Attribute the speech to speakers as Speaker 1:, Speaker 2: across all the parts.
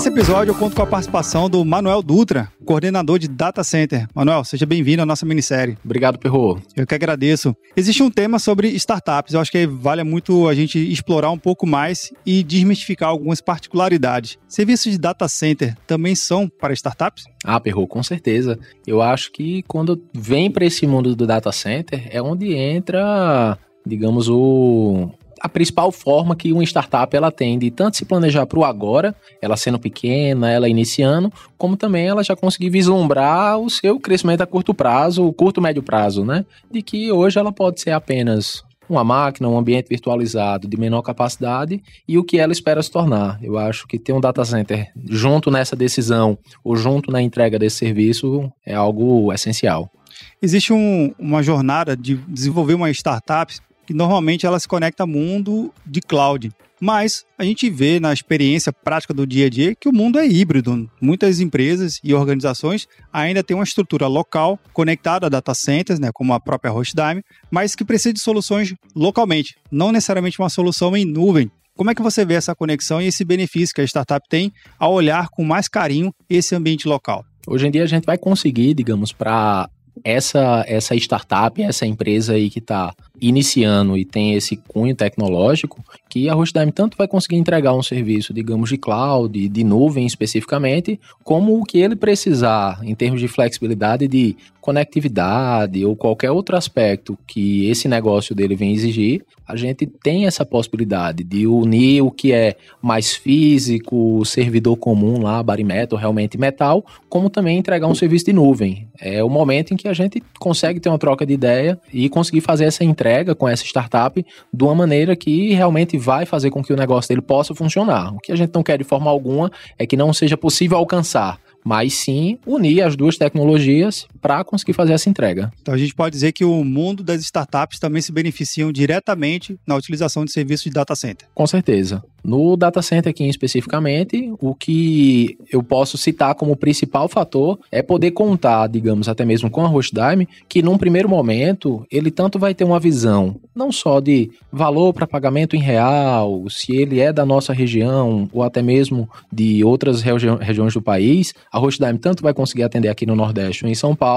Speaker 1: Nesse episódio, eu conto com a participação do Manuel Dutra, coordenador de Data Center. Manuel, seja bem-vindo à nossa minissérie.
Speaker 2: Obrigado, Perro.
Speaker 1: Eu que agradeço. Existe um tema sobre startups. Eu acho que vale muito a gente explorar um pouco mais e desmistificar algumas particularidades. Serviços de data center também são para startups?
Speaker 2: Ah, Perro, com certeza. Eu acho que quando vem para esse mundo do data center é onde entra, digamos, o a principal forma que uma startup ela tem de tanto se planejar para o agora, ela sendo pequena, ela iniciando, como também ela já conseguir vislumbrar o seu crescimento a curto prazo, o curto médio prazo, né? De que hoje ela pode ser apenas uma máquina, um ambiente virtualizado de menor capacidade e o que ela espera se tornar. Eu acho que ter um data center junto nessa decisão ou junto na entrega desse serviço é algo essencial.
Speaker 1: Existe um, uma jornada de desenvolver uma startup que normalmente ela se conecta ao mundo de cloud. Mas a gente vê na experiência prática do dia a dia que o mundo é híbrido. Muitas empresas e organizações ainda têm uma estrutura local conectada a data centers, né, como a própria Hostdime, mas que precisa de soluções localmente, não necessariamente uma solução em nuvem. Como é que você vê essa conexão e esse benefício que a startup tem ao olhar com mais carinho esse ambiente local?
Speaker 2: Hoje em dia a gente vai conseguir, digamos, para essa essa startup, essa empresa aí que está iniciando e tem esse cunho tecnológico, que a Hostdime tanto vai conseguir entregar um serviço, digamos, de cloud, de nuvem especificamente, como o que ele precisar em termos de flexibilidade de conectividade ou qualquer outro aspecto que esse negócio dele vem exigir, a gente tem essa possibilidade de unir o que é mais físico, servidor comum lá, barimetal, realmente metal, como também entregar um serviço de nuvem. É o momento em que a gente consegue ter uma troca de ideia e conseguir fazer essa entrega com essa startup de uma maneira que realmente vai fazer com que o negócio dele possa funcionar. O que a gente não quer de forma alguma é que não seja possível alcançar mas sim unir as duas tecnologias para conseguir fazer essa entrega.
Speaker 1: Então a gente pode dizer que o mundo das startups também se beneficiam diretamente na utilização de serviços de data center.
Speaker 2: Com certeza. No data center aqui especificamente, o que eu posso citar como principal fator é poder contar, digamos, até mesmo com a Hostdime, que num primeiro momento ele tanto vai ter uma visão não só de valor para pagamento em real, se ele é da nossa região ou até mesmo de outras regi regiões do país, a Hostdime tanto vai conseguir atender aqui no Nordeste ou em São Paulo,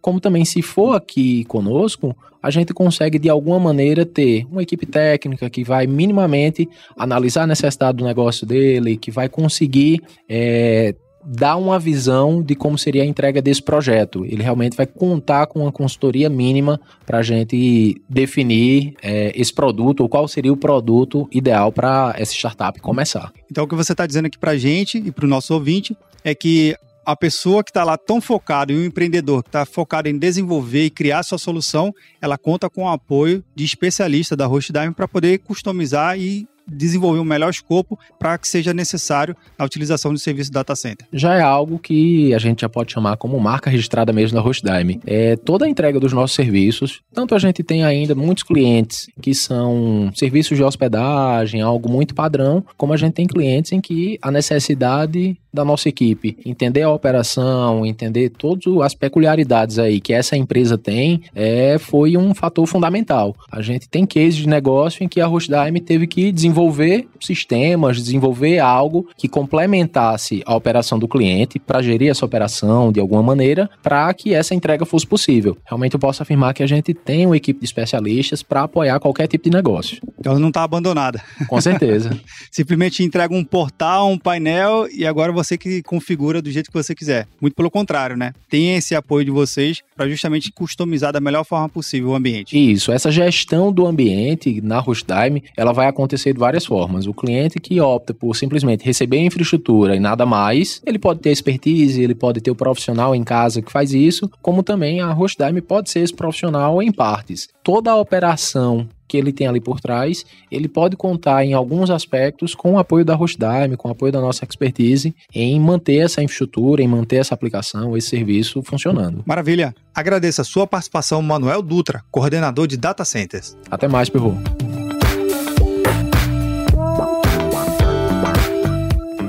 Speaker 2: como também se for aqui conosco, a gente consegue de alguma maneira ter uma equipe técnica que vai minimamente analisar a necessidade do negócio dele, que vai conseguir é, dar uma visão de como seria a entrega desse projeto. Ele realmente vai contar com uma consultoria mínima para a gente definir é, esse produto ou qual seria o produto ideal para essa startup começar.
Speaker 1: Então, o que você está dizendo aqui para a gente e para o nosso ouvinte é que a pessoa que está lá tão focada, e o empreendedor que está focado em desenvolver e criar sua solução, ela conta com o apoio de especialista da Hostdime para poder customizar e desenvolver um melhor escopo para que seja necessário a utilização do serviço data center.
Speaker 2: Já é algo que a gente já pode chamar como marca registrada mesmo da Hostdime. É toda a entrega dos nossos serviços, tanto a gente tem ainda muitos clientes que são serviços de hospedagem, algo muito padrão, como a gente tem clientes em que a necessidade da nossa equipe entender a operação, entender todas as peculiaridades aí que essa empresa tem, é, foi um fator fundamental. A gente tem cases de negócio em que a Hostdime teve que desenvolver desenvolver sistemas, desenvolver algo que complementasse a operação do cliente para gerir essa operação de alguma maneira, para que essa entrega fosse possível. Realmente eu posso afirmar que a gente tem uma equipe de especialistas para apoiar qualquer tipo de negócio.
Speaker 1: Então ela não está abandonada.
Speaker 2: Com certeza.
Speaker 1: Simplesmente entrega um portal, um painel e agora você que configura do jeito que você quiser. Muito pelo contrário, né? Tem esse apoio de vocês para justamente customizar da melhor forma possível o ambiente.
Speaker 2: Isso, essa gestão do ambiente na Hostime, ela vai acontecer de várias formas. O cliente que opta por simplesmente receber a infraestrutura e nada mais, ele pode ter expertise, ele pode ter o profissional em casa que faz isso, como também a Hostdime pode ser esse profissional em partes. Toda a operação que ele tem ali por trás, ele pode contar em alguns aspectos com o apoio da Rochdime, com o apoio da nossa expertise em manter essa infraestrutura, em manter essa aplicação, esse serviço funcionando.
Speaker 1: Maravilha. Agradeço a sua participação, Manuel Dutra, coordenador de Data Centers.
Speaker 2: Até mais, Perro.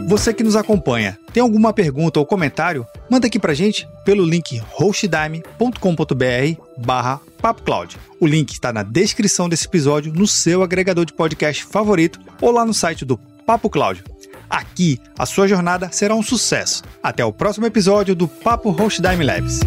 Speaker 1: Você que nos acompanha tem alguma pergunta ou comentário? Manda aqui pra gente pelo link hostdime.com.br barra PapoCloud. O link está na descrição desse episódio, no seu agregador de podcast favorito ou lá no site do Papo Cloud. Aqui, a sua jornada será um sucesso. Até o próximo episódio do Papo Hostdime Labs.